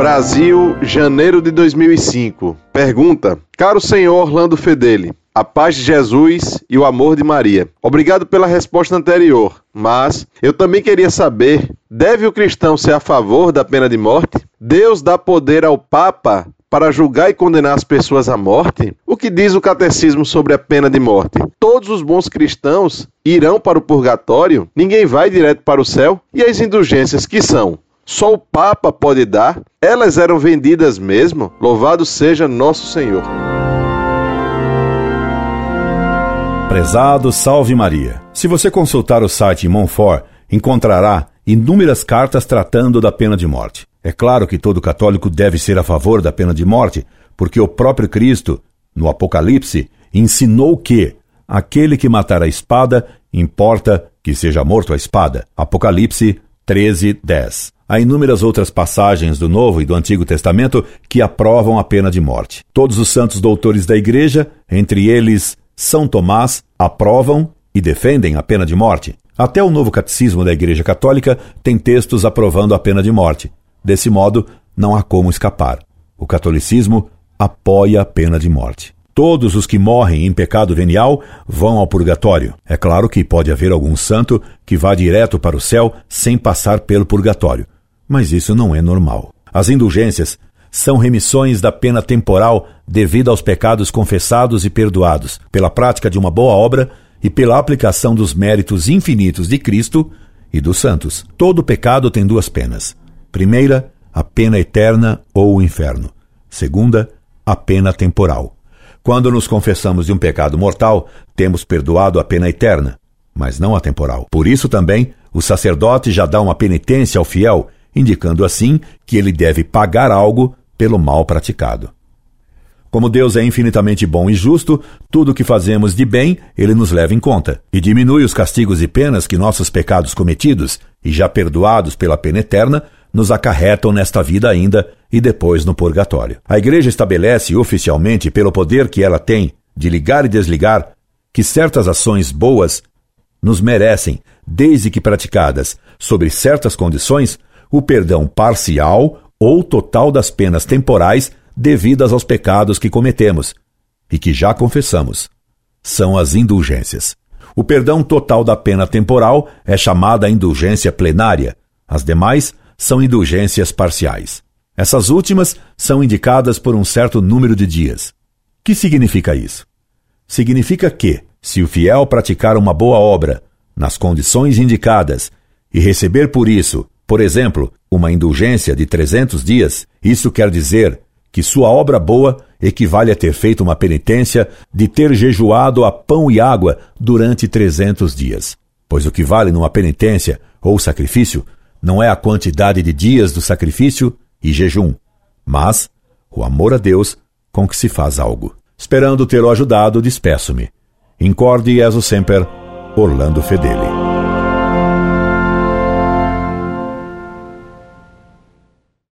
Brasil, janeiro de 2005. Pergunta: Caro senhor Orlando Fedeli, a paz de Jesus e o amor de Maria. Obrigado pela resposta anterior, mas eu também queria saber: deve o cristão ser a favor da pena de morte? Deus dá poder ao Papa para julgar e condenar as pessoas à morte? O que diz o catecismo sobre a pena de morte? Todos os bons cristãos irão para o purgatório? Ninguém vai direto para o céu? E as indulgências que são? Só o Papa pode dar? Elas eram vendidas mesmo? Louvado seja nosso Senhor. Prezado Salve Maria. Se você consultar o site Monfort, encontrará inúmeras cartas tratando da pena de morte. É claro que todo católico deve ser a favor da pena de morte, porque o próprio Cristo, no Apocalipse, ensinou que aquele que matar a espada importa que seja morto a espada. Apocalipse 13, 10. Há inúmeras outras passagens do Novo e do Antigo Testamento que aprovam a pena de morte. Todos os santos doutores da Igreja, entre eles São Tomás, aprovam e defendem a pena de morte. Até o Novo Catecismo da Igreja Católica tem textos aprovando a pena de morte. Desse modo, não há como escapar. O catolicismo apoia a pena de morte. Todos os que morrem em pecado venial vão ao purgatório. É claro que pode haver algum santo que vá direto para o céu sem passar pelo purgatório, mas isso não é normal. As indulgências são remissões da pena temporal devido aos pecados confessados e perdoados, pela prática de uma boa obra e pela aplicação dos méritos infinitos de Cristo e dos santos. Todo pecado tem duas penas. Primeira, a pena eterna ou o inferno. Segunda, a pena temporal. Quando nos confessamos de um pecado mortal, temos perdoado a pena eterna, mas não a temporal. Por isso também, o sacerdote já dá uma penitência ao fiel, indicando assim que ele deve pagar algo pelo mal praticado. Como Deus é infinitamente bom e justo, tudo o que fazemos de bem, ele nos leva em conta e diminui os castigos e penas que nossos pecados cometidos e já perdoados pela pena eterna nos acarretam nesta vida ainda e depois no purgatório. A Igreja estabelece oficialmente, pelo poder que ela tem de ligar e desligar, que certas ações boas nos merecem, desde que praticadas sobre certas condições, o perdão parcial ou total das penas temporais devidas aos pecados que cometemos e que já confessamos. São as indulgências. O perdão total da pena temporal é chamada indulgência plenária. As demais são indulgências parciais. Essas últimas são indicadas por um certo número de dias. Que significa isso? Significa que, se o fiel praticar uma boa obra, nas condições indicadas, e receber por isso, por exemplo, uma indulgência de 300 dias, isso quer dizer que sua obra boa equivale a ter feito uma penitência de ter jejuado a pão e água durante 300 dias. Pois o que vale numa penitência ou sacrifício não é a quantidade de dias do sacrifício e jejum, mas o amor a Deus com que se faz algo. Esperando tê-lo ajudado, despeço-me. Incorde Jesus Semper, Orlando Fedeli.